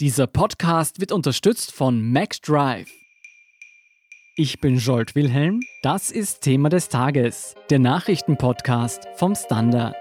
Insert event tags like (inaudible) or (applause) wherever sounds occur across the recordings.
Dieser Podcast wird unterstützt von MacDrive. Ich bin Jolt Wilhelm, das ist Thema des Tages, der Nachrichtenpodcast vom Standard.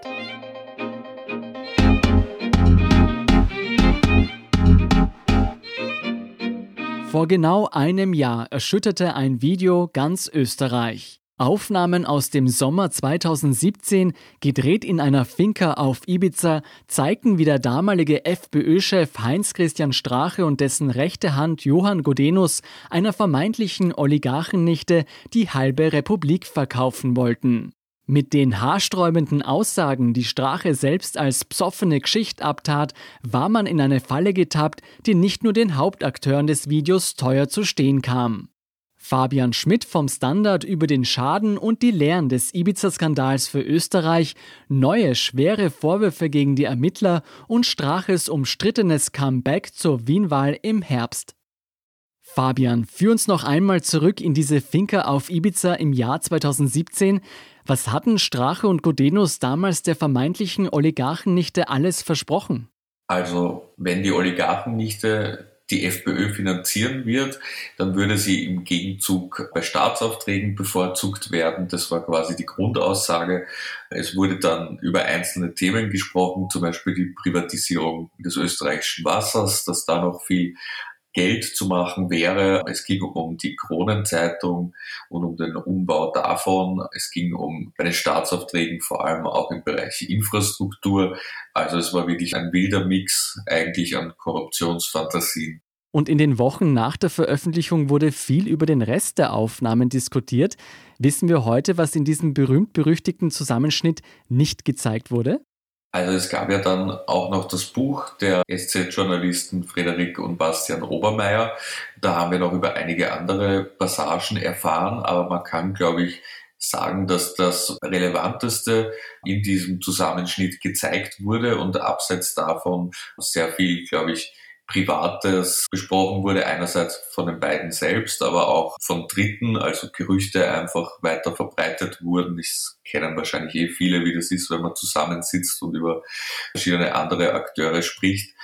Vor genau einem Jahr erschütterte ein Video ganz Österreich. Aufnahmen aus dem Sommer 2017, gedreht in einer Finca auf Ibiza, zeigten, wie der damalige FPÖ-Chef Heinz-Christian Strache und dessen rechte Hand Johann Godenus einer vermeintlichen Oligarchennichte die halbe Republik verkaufen wollten. Mit den haarsträubenden Aussagen, die Strache selbst als psoffene Geschichte abtat, war man in eine Falle getappt, die nicht nur den Hauptakteuren des Videos teuer zu stehen kam. Fabian Schmidt vom Standard über den Schaden und die Lehren des Ibiza-Skandals für Österreich, neue schwere Vorwürfe gegen die Ermittler und Straches umstrittenes Comeback zur Wienwahl im Herbst. Fabian, führ uns noch einmal zurück in diese Finca auf Ibiza im Jahr 2017. Was hatten Strache und Godenus damals der vermeintlichen Oligarchennichte alles versprochen? Also, wenn die Oligarchennichte die FPÖ finanzieren wird, dann würde sie im Gegenzug bei Staatsaufträgen bevorzugt werden. Das war quasi die Grundaussage. Es wurde dann über einzelne Themen gesprochen, zum Beispiel die Privatisierung des österreichischen Wassers, dass da noch viel Geld zu machen wäre. Es ging um die Kronenzeitung und um den Umbau davon. Es ging um bei den Staatsaufträgen vor allem auch im Bereich Infrastruktur. Also es war wirklich ein wilder Mix eigentlich an Korruptionsfantasien. Und in den Wochen nach der Veröffentlichung wurde viel über den Rest der Aufnahmen diskutiert. Wissen wir heute, was in diesem berühmt-berüchtigten Zusammenschnitt nicht gezeigt wurde? Also es gab ja dann auch noch das Buch der SZ-Journalisten Frederik und Bastian Obermeier. Da haben wir noch über einige andere Passagen erfahren, aber man kann, glaube ich, sagen, dass das Relevanteste in diesem Zusammenschnitt gezeigt wurde und abseits davon sehr viel, glaube ich, Privates besprochen wurde, einerseits von den beiden selbst, aber auch von Dritten, also Gerüchte einfach weiter verbreitet wurden. Das kennen wahrscheinlich eh viele, wie das ist, wenn man zusammensitzt und über verschiedene andere Akteure spricht.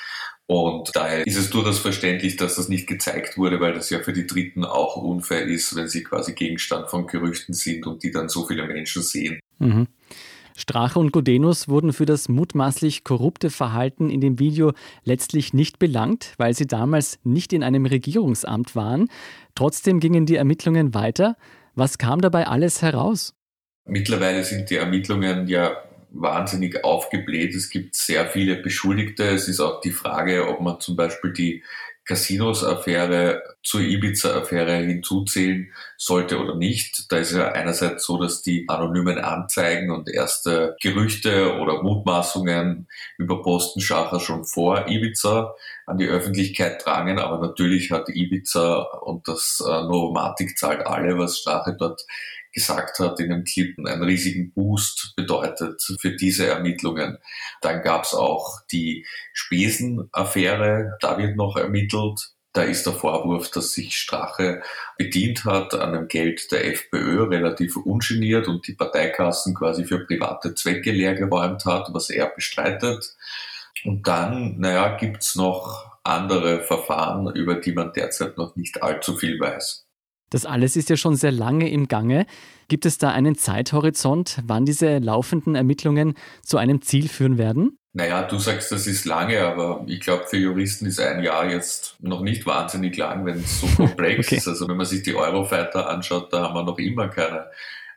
Und daher ist es durchaus verständlich, dass das nicht gezeigt wurde, weil das ja für die Dritten auch unfair ist, wenn sie quasi Gegenstand von Gerüchten sind und die dann so viele Menschen sehen. Mhm. Strache und Godenus wurden für das mutmaßlich korrupte Verhalten in dem Video letztlich nicht belangt, weil sie damals nicht in einem Regierungsamt waren. Trotzdem gingen die Ermittlungen weiter. Was kam dabei alles heraus? Mittlerweile sind die Ermittlungen ja wahnsinnig aufgebläht. Es gibt sehr viele Beschuldigte. Es ist auch die Frage, ob man zum Beispiel die Casinos-Affäre zur Ibiza-Affäre hinzuzählen sollte oder nicht. Da ist ja einerseits so, dass die anonymen Anzeigen und erste Gerüchte oder Mutmaßungen über Postenschacher schon vor Ibiza an die Öffentlichkeit drangen, aber natürlich hat Ibiza und das äh, Novomatic zahlt alle, was Strache dort gesagt hat in dem Clip, einen riesigen Boost bedeutet für diese Ermittlungen. Dann gab es auch die Spesenaffäre, da wird noch ermittelt. Da ist der Vorwurf, dass sich Strache bedient hat an dem Geld der FPÖ, relativ ungeniert und die Parteikassen quasi für private Zwecke leergeräumt hat, was er bestreitet. Und dann, naja, gibt's noch andere Verfahren, über die man derzeit noch nicht allzu viel weiß. Das alles ist ja schon sehr lange im Gange. Gibt es da einen Zeithorizont, wann diese laufenden Ermittlungen zu einem Ziel führen werden? Naja, du sagst, das ist lange, aber ich glaube, für Juristen ist ein Jahr jetzt noch nicht wahnsinnig lang, wenn es so (laughs) komplex okay. ist. Also wenn man sich die Eurofighter anschaut, da haben wir noch immer keine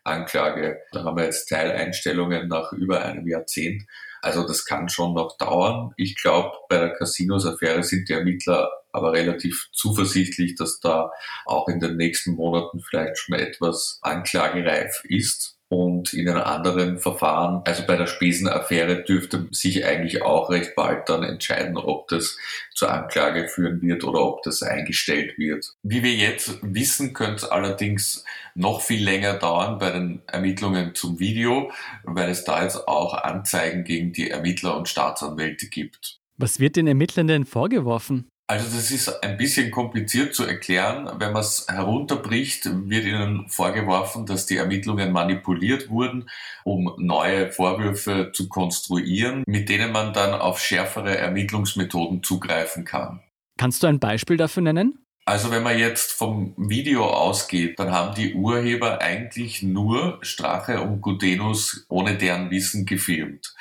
Anklage. Da haben wir jetzt Teileinstellungen nach über einem Jahrzehnt. Also das kann schon noch dauern. Ich glaube, bei der Casinos-Affäre sind die Ermittler aber relativ zuversichtlich, dass da auch in den nächsten Monaten vielleicht schon etwas anklagereif ist. Und in einem anderen Verfahren, also bei der Spesenaffäre, dürfte sich eigentlich auch recht bald dann entscheiden, ob das zur Anklage führen wird oder ob das eingestellt wird. Wie wir jetzt wissen, könnte es allerdings noch viel länger dauern bei den Ermittlungen zum Video, weil es da jetzt auch Anzeigen gegen die Ermittler und Staatsanwälte gibt. Was wird den Ermittlern denn vorgeworfen? Also das ist ein bisschen kompliziert zu erklären. Wenn man es herunterbricht, wird ihnen vorgeworfen, dass die Ermittlungen manipuliert wurden, um neue Vorwürfe zu konstruieren, mit denen man dann auf schärfere Ermittlungsmethoden zugreifen kann. Kannst du ein Beispiel dafür nennen? Also wenn man jetzt vom Video ausgeht, dann haben die Urheber eigentlich nur Strache und Gudenus ohne deren Wissen gefilmt.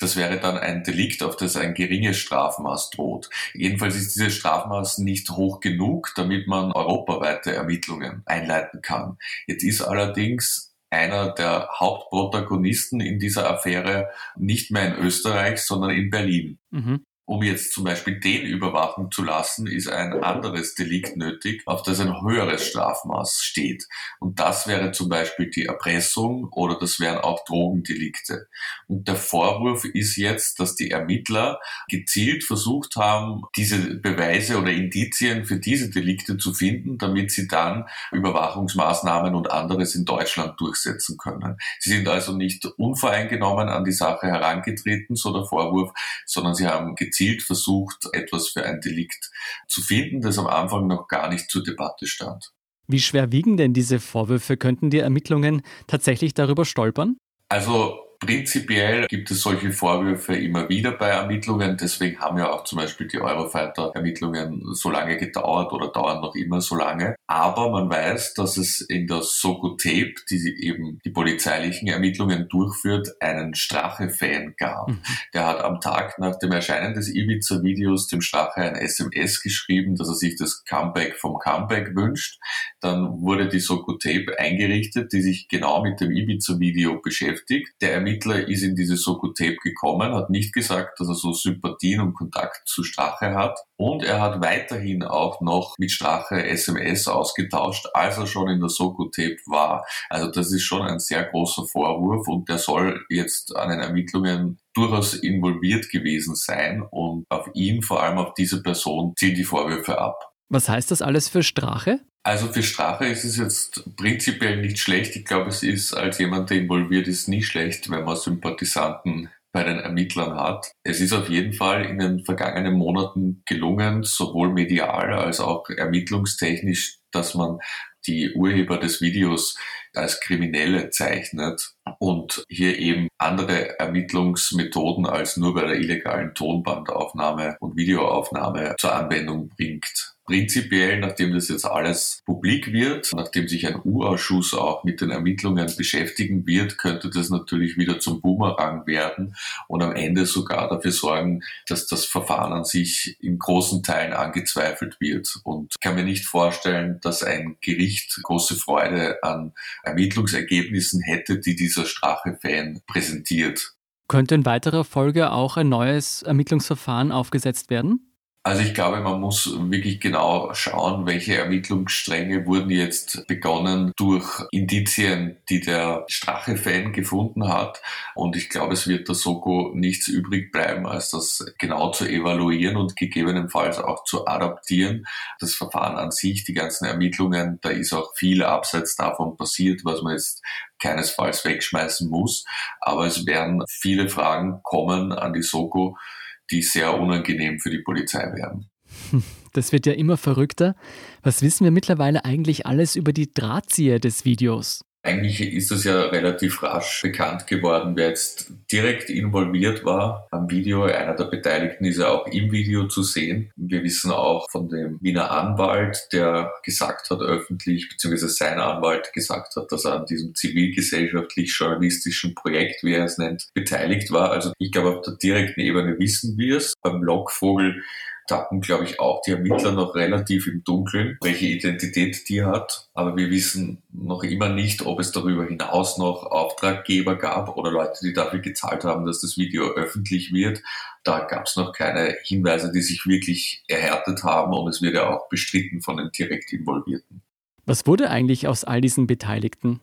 Das wäre dann ein Delikt, auf das ein geringes Strafmaß droht. Jedenfalls ist dieses Strafmaß nicht hoch genug, damit man europaweite Ermittlungen einleiten kann. Jetzt ist allerdings einer der Hauptprotagonisten in dieser Affäre nicht mehr in Österreich, sondern in Berlin. Mhm um jetzt zum Beispiel den überwachen zu lassen, ist ein anderes Delikt nötig, auf das ein höheres Strafmaß steht. Und das wäre zum Beispiel die Erpressung oder das wären auch Drogendelikte. Und der Vorwurf ist jetzt, dass die Ermittler gezielt versucht haben, diese Beweise oder Indizien für diese Delikte zu finden, damit sie dann Überwachungsmaßnahmen und anderes in Deutschland durchsetzen können. Sie sind also nicht unvoreingenommen an die Sache herangetreten, so der Vorwurf, sondern sie haben gezielt gezielt versucht, etwas für ein Delikt zu finden, das am Anfang noch gar nicht zur Debatte stand. Wie schwer wiegen denn diese Vorwürfe? Könnten die Ermittlungen tatsächlich darüber stolpern? Also Prinzipiell gibt es solche Vorwürfe immer wieder bei Ermittlungen. Deswegen haben ja auch zum Beispiel die Eurofighter-Ermittlungen so lange gedauert oder dauern noch immer so lange. Aber man weiß, dass es in der Soko Tape, die eben die polizeilichen Ermittlungen durchführt, einen Strache-Fan gab. Mhm. Der hat am Tag nach dem Erscheinen des Ibiza-Videos dem Strache ein SMS geschrieben, dass er sich das Comeback vom Comeback wünscht. Dann wurde die Soko Tape eingerichtet, die sich genau mit dem Ibiza-Video beschäftigt. Der Ermittler ist in diese Soko-Tape gekommen, hat nicht gesagt, dass er so Sympathien und Kontakt zu Strache hat. Und er hat weiterhin auch noch mit Strache SMS ausgetauscht, als er schon in der Soko-Tape war. Also das ist schon ein sehr großer Vorwurf und der soll jetzt an den Ermittlungen durchaus involviert gewesen sein und auf ihn, vor allem auf diese Person, ziehen die Vorwürfe ab. Was heißt das alles für Strache? Also für Strache ist es jetzt prinzipiell nicht schlecht. Ich glaube, es ist als jemand, der involviert ist, nie schlecht, wenn man Sympathisanten bei den Ermittlern hat. Es ist auf jeden Fall in den vergangenen Monaten gelungen, sowohl medial als auch ermittlungstechnisch, dass man die Urheber des Videos als Kriminelle zeichnet und hier eben andere Ermittlungsmethoden als nur bei der illegalen Tonbandaufnahme und Videoaufnahme zur Anwendung bringt. Prinzipiell, nachdem das jetzt alles publik wird, nachdem sich ein U-Ausschuss auch mit den Ermittlungen beschäftigen wird, könnte das natürlich wieder zum Boomerang werden und am Ende sogar dafür sorgen, dass das Verfahren an sich in großen Teilen angezweifelt wird. Und ich kann mir nicht vorstellen, dass ein Gericht große Freude an Ermittlungsergebnissen hätte, die dieser Strache-Fan präsentiert. Könnte in weiterer Folge auch ein neues Ermittlungsverfahren aufgesetzt werden? Also ich glaube, man muss wirklich genau schauen, welche Ermittlungsstränge wurden jetzt begonnen durch Indizien, die der Strache-Fan gefunden hat. Und ich glaube, es wird der Soko nichts übrig bleiben, als das genau zu evaluieren und gegebenenfalls auch zu adaptieren. Das Verfahren an sich, die ganzen Ermittlungen, da ist auch viel abseits davon passiert, was man jetzt keinesfalls wegschmeißen muss. Aber es werden viele Fragen kommen an die Soko, die sehr unangenehm für die Polizei wären. Das wird ja immer verrückter. Was wissen wir mittlerweile eigentlich alles über die Drahtzieher des Videos? Eigentlich ist es ja relativ rasch bekannt geworden, wer jetzt direkt involviert war am Video. Einer der Beteiligten ist ja auch im Video zu sehen. Wir wissen auch von dem Wiener Anwalt, der gesagt hat öffentlich, beziehungsweise sein Anwalt gesagt hat, dass er an diesem zivilgesellschaftlich-journalistischen Projekt, wie er es nennt, beteiligt war. Also ich glaube, auf der direkten Ebene wissen wir es. Beim Lockvogel tappen, glaube ich, auch die Ermittler noch relativ im Dunkeln, welche Identität die hat. Aber wir wissen noch immer nicht, ob es darüber hinaus noch Auftraggeber gab oder Leute, die dafür gezahlt haben, dass das Video öffentlich wird. Da gab es noch keine Hinweise, die sich wirklich erhärtet haben und es wird ja auch bestritten von den direkt Involvierten. Was wurde eigentlich aus all diesen Beteiligten?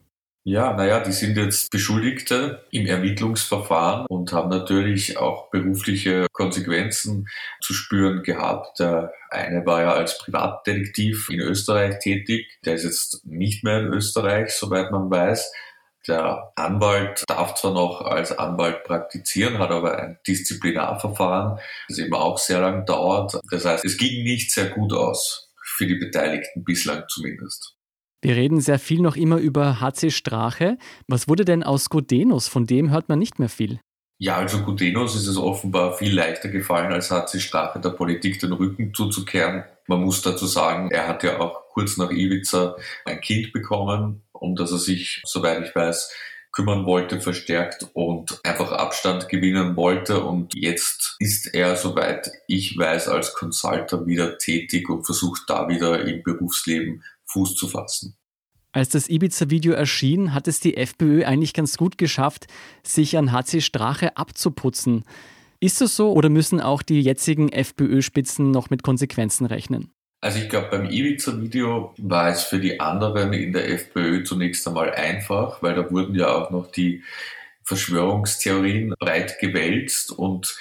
Ja, naja, die sind jetzt Beschuldigte im Ermittlungsverfahren und haben natürlich auch berufliche Konsequenzen zu spüren gehabt. Der eine war ja als Privatdetektiv in Österreich tätig, der ist jetzt nicht mehr in Österreich, soweit man weiß. Der Anwalt darf zwar noch als Anwalt praktizieren, hat aber ein Disziplinarverfahren, das eben auch sehr lang dauert. Das heißt, es ging nicht sehr gut aus, für die Beteiligten bislang zumindest. Wir reden sehr viel noch immer über HC Strache. Was wurde denn aus Godenus? Von dem hört man nicht mehr viel. Ja, also Gutenos ist es offenbar viel leichter gefallen, als sie Strache der Politik den Rücken zuzukehren. Man muss dazu sagen, er hat ja auch kurz nach Ibiza ein Kind bekommen, um das er sich, soweit ich weiß, kümmern wollte, verstärkt und einfach Abstand gewinnen wollte. Und jetzt ist er, soweit ich weiß, als Consultant wieder tätig und versucht da wieder im Berufsleben Fuß zu fassen. Als das Ibiza-Video erschien, hat es die FPÖ eigentlich ganz gut geschafft, sich an HC Strache abzuputzen. Ist das so oder müssen auch die jetzigen FPÖ-Spitzen noch mit Konsequenzen rechnen? Also ich glaube, beim Ibiza-Video war es für die anderen in der FPÖ zunächst einmal einfach, weil da wurden ja auch noch die Verschwörungstheorien breit gewälzt und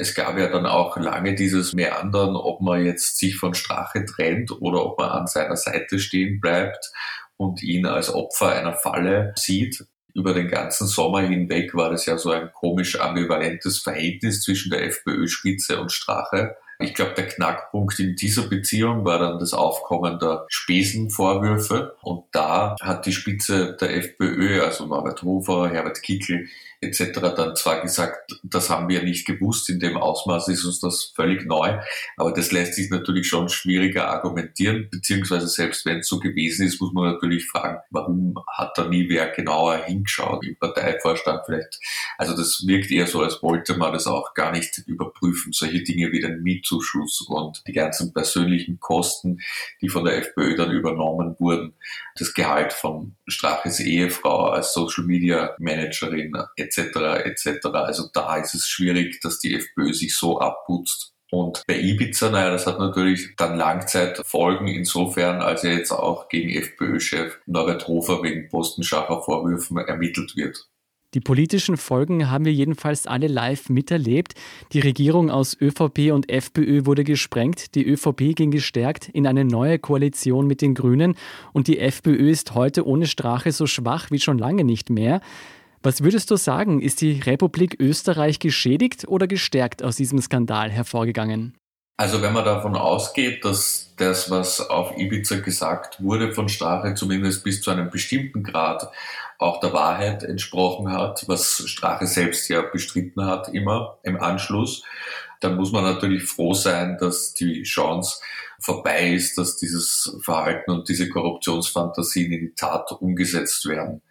es gab ja dann auch lange dieses Meandern, ob man jetzt sich von Strache trennt oder ob man an seiner Seite stehen bleibt und ihn als Opfer einer Falle sieht. Über den ganzen Sommer hinweg war das ja so ein komisch ambivalentes Verhältnis zwischen der FPÖ-Spitze und Strache. Ich glaube, der Knackpunkt in dieser Beziehung war dann das Aufkommen der Spesenvorwürfe. Und da hat die Spitze der FPÖ, also Norbert Hofer, Herbert Kickel, etc. dann zwar gesagt, das haben wir nicht gewusst, in dem Ausmaß ist uns das völlig neu, aber das lässt sich natürlich schon schwieriger argumentieren, beziehungsweise selbst wenn es so gewesen ist, muss man natürlich fragen, warum hat da nie wer genauer hingeschaut im Parteivorstand vielleicht. Also das wirkt eher so, als wollte man das auch gar nicht überprüfen. Solche Dinge wie den Mietzuschuss und die ganzen persönlichen Kosten, die von der FPÖ dann übernommen wurden, das Gehalt von Straches Ehefrau als Social Media Managerin etc. etc. Also da ist es schwierig, dass die FPÖ sich so abputzt. Und bei Ibiza, naja, das hat natürlich dann Langzeitfolgen insofern, als er jetzt auch gegen FPÖ-Chef Norbert Hofer wegen postenschacher Vorwürfen ermittelt wird. Die politischen Folgen haben wir jedenfalls alle live miterlebt. Die Regierung aus ÖVP und FPÖ wurde gesprengt, die ÖVP ging gestärkt in eine neue Koalition mit den Grünen und die FPÖ ist heute ohne Strache so schwach wie schon lange nicht mehr. Was würdest du sagen, ist die Republik Österreich geschädigt oder gestärkt aus diesem Skandal hervorgegangen? Also wenn man davon ausgeht, dass das, was auf Ibiza gesagt wurde von Strache, zumindest bis zu einem bestimmten Grad auch der Wahrheit entsprochen hat, was Strache selbst ja bestritten hat immer im Anschluss, dann muss man natürlich froh sein, dass die Chance vorbei ist, dass dieses Verhalten und diese Korruptionsfantasien in die Tat umgesetzt werden.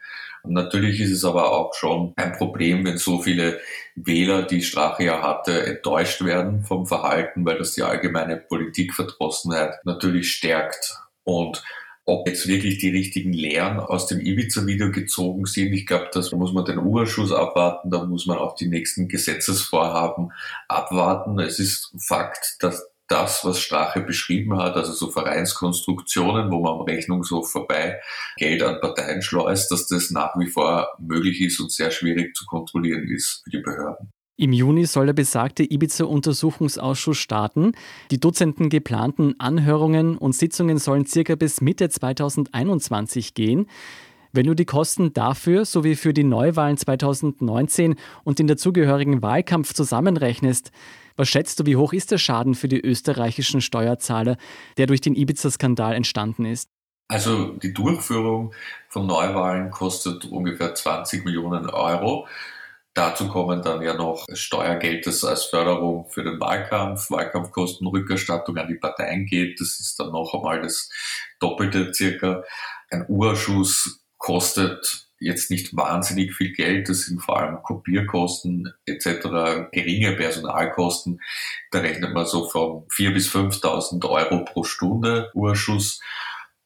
Natürlich ist es aber auch schon ein Problem, wenn so viele Wähler, die Strache ja hatte, enttäuscht werden vom Verhalten, weil das die allgemeine Politikverdrossenheit natürlich stärkt. Und ob jetzt wirklich die richtigen Lehren aus dem Ibiza-Video gezogen sind, ich glaube, das muss man den Urschuss abwarten, da muss man auch die nächsten Gesetzesvorhaben abwarten. Es ist Fakt, dass das, was Strache beschrieben hat, also so Vereinskonstruktionen, wo man am Rechnungshof vorbei Geld an Parteien schleust, dass das nach wie vor möglich ist und sehr schwierig zu kontrollieren ist für die Behörden. Im Juni soll der besagte Ibiza-Untersuchungsausschuss starten. Die Dutzenden geplanten Anhörungen und Sitzungen sollen circa bis Mitte 2021 gehen. Wenn du die Kosten dafür sowie für die Neuwahlen 2019 und den dazugehörigen Wahlkampf zusammenrechnest, was schätzt du, wie hoch ist der Schaden für die österreichischen Steuerzahler, der durch den Ibiza-Skandal entstanden ist? Also die Durchführung von Neuwahlen kostet ungefähr 20 Millionen Euro. Dazu kommen dann ja noch Steuergeld, das als Förderung für den Wahlkampf, Wahlkampfkostenrückerstattung an die Parteien geht. Das ist dann noch einmal das Doppelte circa. Ein Urschuss kostet jetzt nicht wahnsinnig viel Geld. Das sind vor allem Kopierkosten etc., geringe Personalkosten. Da rechnet man so von 4.000 bis 5.000 Euro pro Stunde Urschuss.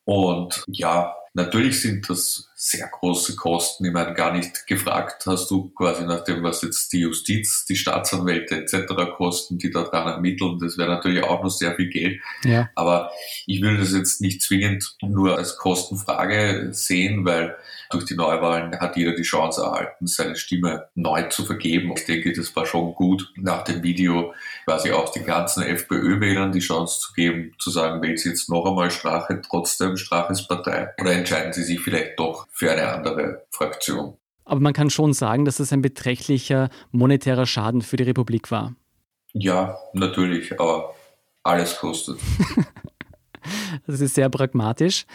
Und ja, natürlich sind das sehr große Kosten. Ich meine, gar nicht gefragt hast du quasi nach dem, was jetzt die Justiz, die Staatsanwälte etc. kosten, die daran ermitteln. Das wäre natürlich auch noch sehr viel Geld. Ja. Aber ich würde das jetzt nicht zwingend nur als Kostenfrage sehen, weil durch die Neuwahlen hat jeder die Chance erhalten, seine Stimme neu zu vergeben. Ich denke, das war schon gut, nach dem Video quasi auch den ganzen FPÖ-Wählern die Chance zu geben, zu sagen, wählen Sie jetzt noch einmal Strache, trotzdem Straches Partei, oder entscheiden Sie sich vielleicht doch für eine andere Fraktion. Aber man kann schon sagen, dass es ein beträchtlicher monetärer Schaden für die Republik war. Ja, natürlich, aber alles kostet. (laughs) Das ist sehr pragmatisch.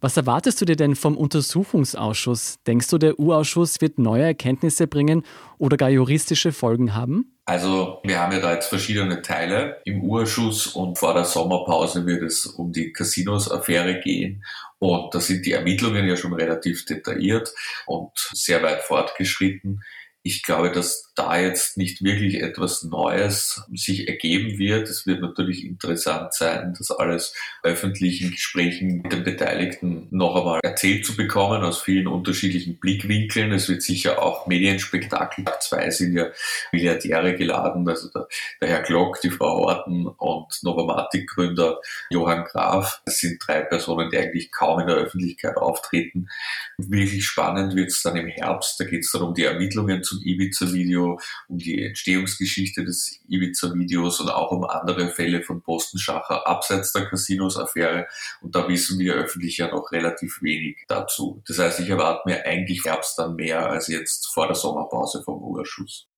Was erwartest du dir denn vom Untersuchungsausschuss? Denkst du, der U-Ausschuss wird neue Erkenntnisse bringen oder gar juristische Folgen haben? Also wir haben ja da jetzt verschiedene Teile im U-Ausschuss und vor der Sommerpause wird es um die Casinos-Affäre gehen. Und da sind die Ermittlungen ja schon relativ detailliert und sehr weit fortgeschritten. Ich glaube, dass da jetzt nicht wirklich etwas Neues sich ergeben wird. Es wird natürlich interessant sein, das alles öffentlichen Gesprächen mit den Beteiligten noch einmal erzählt zu bekommen aus vielen unterschiedlichen Blickwinkeln. Es wird sicher auch Medienspektakel. Zwei sind ja Milliardäre geladen, also der, der Herr Glock, die Frau Horten und Novomatic-Gründer Johann Graf. Das sind drei Personen, die eigentlich kaum in der Öffentlichkeit auftreten. Wirklich spannend wird es dann im Herbst. Da geht es dann um die Ermittlungen zum Ibiza-Video, um die Entstehungsgeschichte des Ibiza-Videos und auch um andere Fälle von Postenschacher abseits der Casinos-Affäre. Und da wissen wir öffentlich ja noch relativ wenig dazu. Das heißt, ich erwarte mir eigentlich Herbst dann mehr als jetzt vor der Sommerpause vom Urschuss.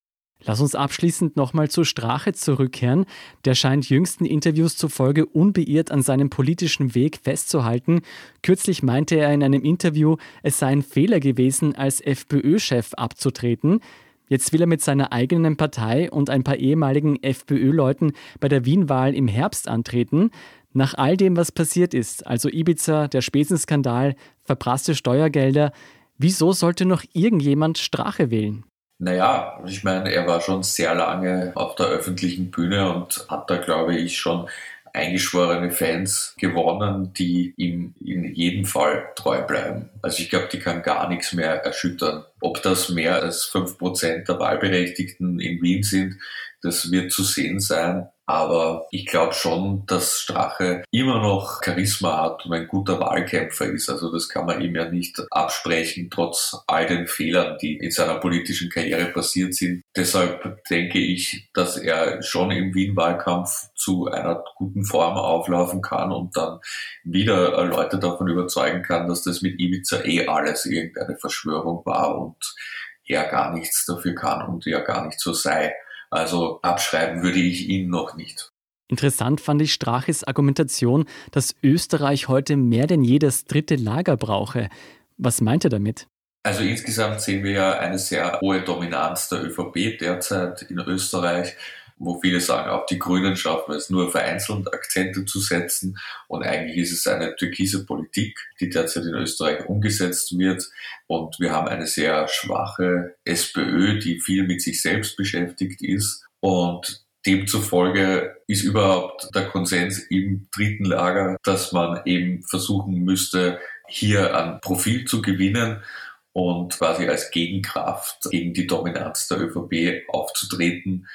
Lass uns abschließend nochmal zur Strache zurückkehren. Der scheint jüngsten Interviews zufolge unbeirrt an seinem politischen Weg festzuhalten. Kürzlich meinte er in einem Interview, es sei ein Fehler gewesen, als FPÖ-Chef abzutreten. Jetzt will er mit seiner eigenen Partei und ein paar ehemaligen FPÖ-Leuten bei der Wien-Wahl im Herbst antreten. Nach all dem, was passiert ist, also Ibiza, der Spesenskandal, verprasste Steuergelder, wieso sollte noch irgendjemand Strache wählen? Naja, ich meine, er war schon sehr lange auf der öffentlichen Bühne und hat da, glaube ich, schon eingeschworene Fans gewonnen, die ihm in jedem Fall treu bleiben. Also ich glaube, die kann gar nichts mehr erschüttern. Ob das mehr als fünf Prozent der Wahlberechtigten in Wien sind, das wird zu sehen sein. Aber ich glaube schon, dass Strache immer noch Charisma hat und ein guter Wahlkämpfer ist. Also das kann man ihm ja nicht absprechen, trotz all den Fehlern, die in seiner politischen Karriere passiert sind. Deshalb denke ich, dass er schon im Wien-Wahlkampf zu einer guten Form auflaufen kann und dann wieder Leute davon überzeugen kann, dass das mit Ibiza eh alles irgendeine Verschwörung war und er gar nichts dafür kann und er gar nicht so sei. Also abschreiben würde ich ihn noch nicht. Interessant fand ich Straches Argumentation, dass Österreich heute mehr denn je das dritte Lager brauche. Was meint er damit? Also insgesamt sehen wir ja eine sehr hohe Dominanz der ÖVP derzeit in Österreich wo viele sagen, auch die Grünen schaffen es nur vereinzelt Akzente zu setzen. Und eigentlich ist es eine türkise Politik, die derzeit in Österreich umgesetzt wird. Und wir haben eine sehr schwache SPÖ, die viel mit sich selbst beschäftigt ist. Und demzufolge ist überhaupt der Konsens im dritten Lager, dass man eben versuchen müsste, hier an Profil zu gewinnen und quasi als Gegenkraft gegen die Dominanz der ÖVP aufzutreten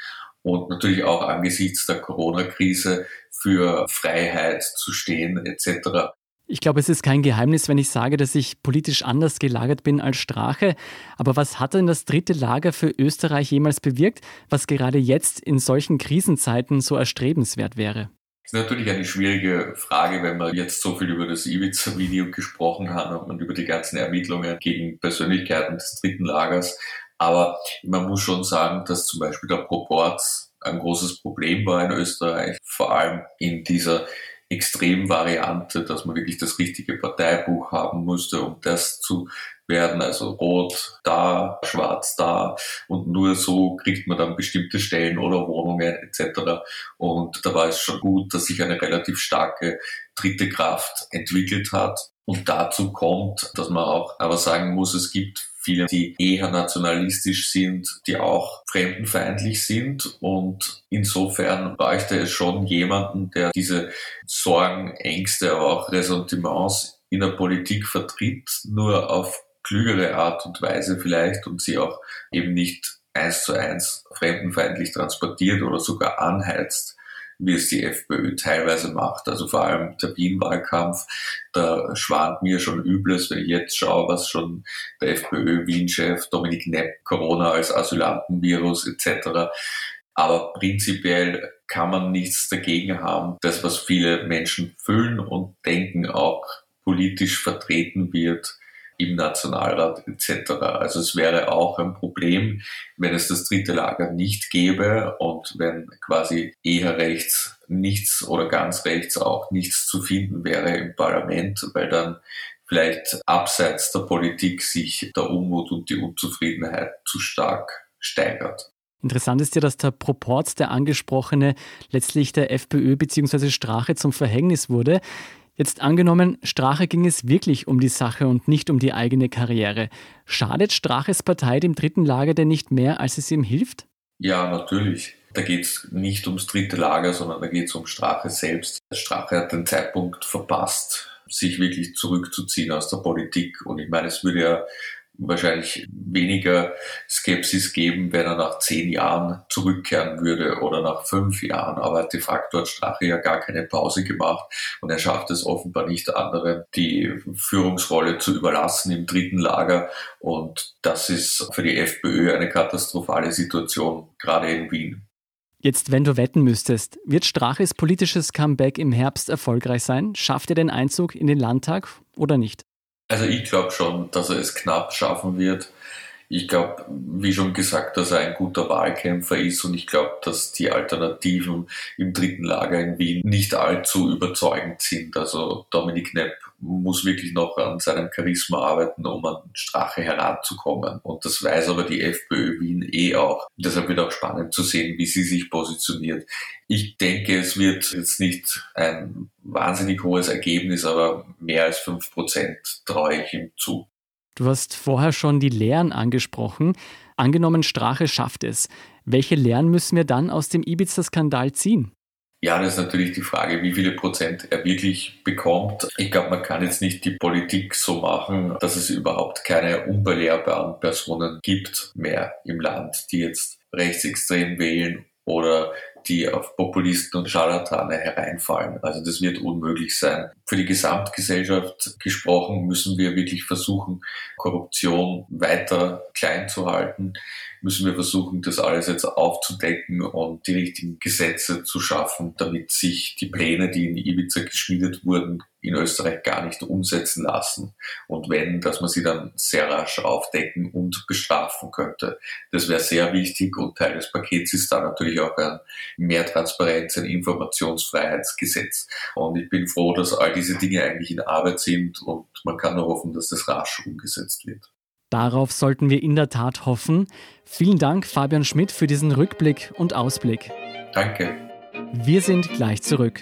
und natürlich auch angesichts der Corona-Krise für Freiheit zu stehen etc. Ich glaube, es ist kein Geheimnis, wenn ich sage, dass ich politisch anders gelagert bin als Strache. Aber was hat denn das dritte Lager für Österreich jemals bewirkt, was gerade jetzt in solchen Krisenzeiten so erstrebenswert wäre? Das ist natürlich eine schwierige Frage, wenn man jetzt so viel über das Ibiza-Video gesprochen hat und über die ganzen Ermittlungen gegen Persönlichkeiten des dritten Lagers. Aber man muss schon sagen, dass zum Beispiel der Proporz ein großes Problem war in Österreich, vor allem in dieser Extremvariante, dass man wirklich das richtige Parteibuch haben musste, um das zu werden, also rot da, schwarz da und nur so kriegt man dann bestimmte Stellen oder Wohnungen etc. Und da war es schon gut, dass sich eine relativ starke dritte Kraft entwickelt hat. Und dazu kommt, dass man auch aber sagen muss, es gibt viele, die eher nationalistisch sind, die auch fremdenfeindlich sind. Und insofern bräuchte es schon jemanden, der diese Sorgen, Ängste, aber auch Ressentiments in der Politik vertritt, nur auf klügere Art und Weise vielleicht und sie auch eben nicht eins zu eins fremdenfeindlich transportiert oder sogar anheizt wie es die FPÖ teilweise macht. Also vor allem der Wien-Wahlkampf, da schwant mir schon Übles, wenn ich jetzt schaue, was schon der FPÖ-Wien-Chef Dominik Nepp, Corona als Asylantenvirus etc. Aber prinzipiell kann man nichts dagegen haben, das, was viele Menschen fühlen und denken, auch politisch vertreten wird im Nationalrat etc. Also es wäre auch ein Problem, wenn es das dritte Lager nicht gäbe und wenn quasi eher rechts nichts oder ganz rechts auch nichts zu finden wäre im Parlament, weil dann vielleicht abseits der Politik sich der Unmut und die Unzufriedenheit zu stark steigert. Interessant ist ja, dass der Proport, der angesprochene, letztlich der FPÖ bzw. Strache zum Verhängnis wurde. Jetzt angenommen, Strache ging es wirklich um die Sache und nicht um die eigene Karriere. Schadet Straches Partei dem dritten Lager denn nicht mehr, als es ihm hilft? Ja, natürlich. Da geht es nicht ums dritte Lager, sondern da geht es um Strache selbst. Strache hat den Zeitpunkt verpasst, sich wirklich zurückzuziehen aus der Politik. Und ich meine, es würde ja wahrscheinlich weniger Skepsis geben, wenn er nach zehn Jahren zurückkehren würde oder nach fünf Jahren. Aber de facto hat Strache ja gar keine Pause gemacht und er schafft es offenbar nicht anderen, die Führungsrolle zu überlassen im dritten Lager. Und das ist für die FPÖ eine katastrophale Situation, gerade in Wien. Jetzt, wenn du wetten müsstest, wird Straches politisches Comeback im Herbst erfolgreich sein? Schafft er den Einzug in den Landtag oder nicht? Also ich glaube schon, dass er es knapp schaffen wird. Ich glaube, wie schon gesagt, dass er ein guter Wahlkämpfer ist und ich glaube, dass die Alternativen im dritten Lager in Wien nicht allzu überzeugend sind. Also Dominik Knepp muss wirklich noch an seinem Charisma arbeiten, um an Strache heranzukommen. Und das weiß aber die FPÖ Wien eh auch. Deshalb wird auch spannend zu sehen, wie sie sich positioniert. Ich denke, es wird jetzt nicht ein wahnsinnig hohes Ergebnis, aber mehr als fünf Prozent traue ich ihm zu. Du hast vorher schon die Lehren angesprochen. Angenommen, Strache schafft es. Welche Lehren müssen wir dann aus dem Ibiza-Skandal ziehen? Ja, das ist natürlich die Frage, wie viele Prozent er wirklich bekommt. Ich glaube, man kann jetzt nicht die Politik so machen, dass es überhaupt keine unbelehrbaren Personen gibt mehr im Land, die jetzt rechtsextrem wählen oder die auf Populisten und Scharlatane hereinfallen. Also das wird unmöglich sein. Für die Gesamtgesellschaft gesprochen müssen wir wirklich versuchen, Korruption weiter klein zu halten müssen wir versuchen, das alles jetzt aufzudecken und die richtigen Gesetze zu schaffen, damit sich die Pläne, die in Ibiza geschmiedet wurden, in Österreich gar nicht umsetzen lassen. Und wenn, dass man sie dann sehr rasch aufdecken und bestrafen könnte. Das wäre sehr wichtig und Teil des Pakets ist dann natürlich auch ein mehr Transparenz, ein Informationsfreiheitsgesetz. Und ich bin froh, dass all diese Dinge eigentlich in Arbeit sind und man kann nur hoffen, dass das rasch umgesetzt wird. Darauf sollten wir in der Tat hoffen. Vielen Dank, Fabian Schmidt, für diesen Rückblick und Ausblick. Danke. Wir sind gleich zurück.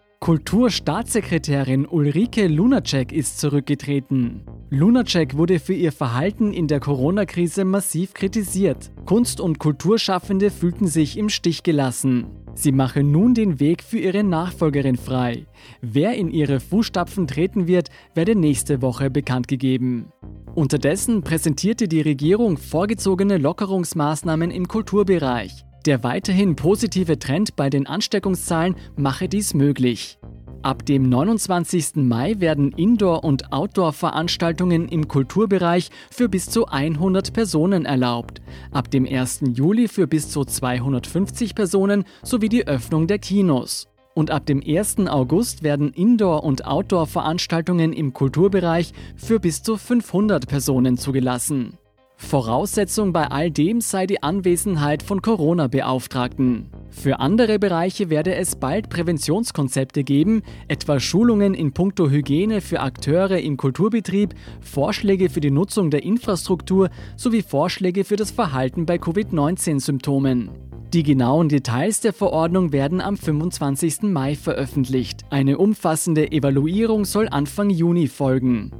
Kulturstaatssekretärin Ulrike Lunacek ist zurückgetreten. Lunacek wurde für ihr Verhalten in der Corona-Krise massiv kritisiert. Kunst- und Kulturschaffende fühlten sich im Stich gelassen. Sie mache nun den Weg für ihre Nachfolgerin frei. Wer in ihre Fußstapfen treten wird, werde nächste Woche bekannt gegeben. Unterdessen präsentierte die Regierung vorgezogene Lockerungsmaßnahmen im Kulturbereich. Der weiterhin positive Trend bei den Ansteckungszahlen mache dies möglich. Ab dem 29. Mai werden Indoor- und Outdoor-Veranstaltungen im Kulturbereich für bis zu 100 Personen erlaubt, ab dem 1. Juli für bis zu 250 Personen sowie die Öffnung der Kinos. Und ab dem 1. August werden Indoor- und Outdoor-Veranstaltungen im Kulturbereich für bis zu 500 Personen zugelassen. Voraussetzung bei all dem sei die Anwesenheit von Corona-Beauftragten. Für andere Bereiche werde es bald Präventionskonzepte geben, etwa Schulungen in puncto Hygiene für Akteure im Kulturbetrieb, Vorschläge für die Nutzung der Infrastruktur sowie Vorschläge für das Verhalten bei Covid-19-Symptomen. Die genauen Details der Verordnung werden am 25. Mai veröffentlicht. Eine umfassende Evaluierung soll Anfang Juni folgen.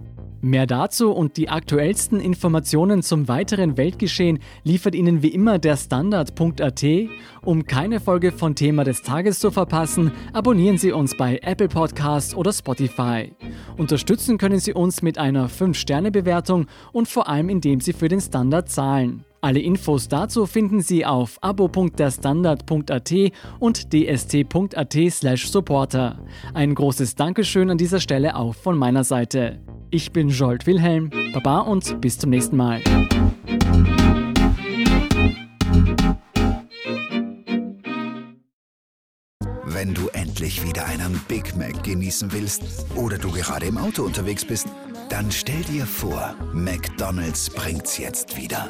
Mehr dazu und die aktuellsten Informationen zum weiteren Weltgeschehen liefert Ihnen wie immer der Standard.at. Um keine Folge von Thema des Tages zu verpassen, abonnieren Sie uns bei Apple Podcasts oder Spotify. Unterstützen können Sie uns mit einer 5-Sterne-Bewertung und vor allem indem Sie für den Standard zahlen. Alle Infos dazu finden Sie auf abo.derstandard.at und dst.at/supporter. Ein großes Dankeschön an dieser Stelle auch von meiner Seite. Ich bin Jolt Wilhelm, Baba und bis zum nächsten Mal. Wenn du endlich wieder einen Big Mac genießen willst oder du gerade im Auto unterwegs bist, dann stell dir vor, McDonald's bringt's jetzt wieder.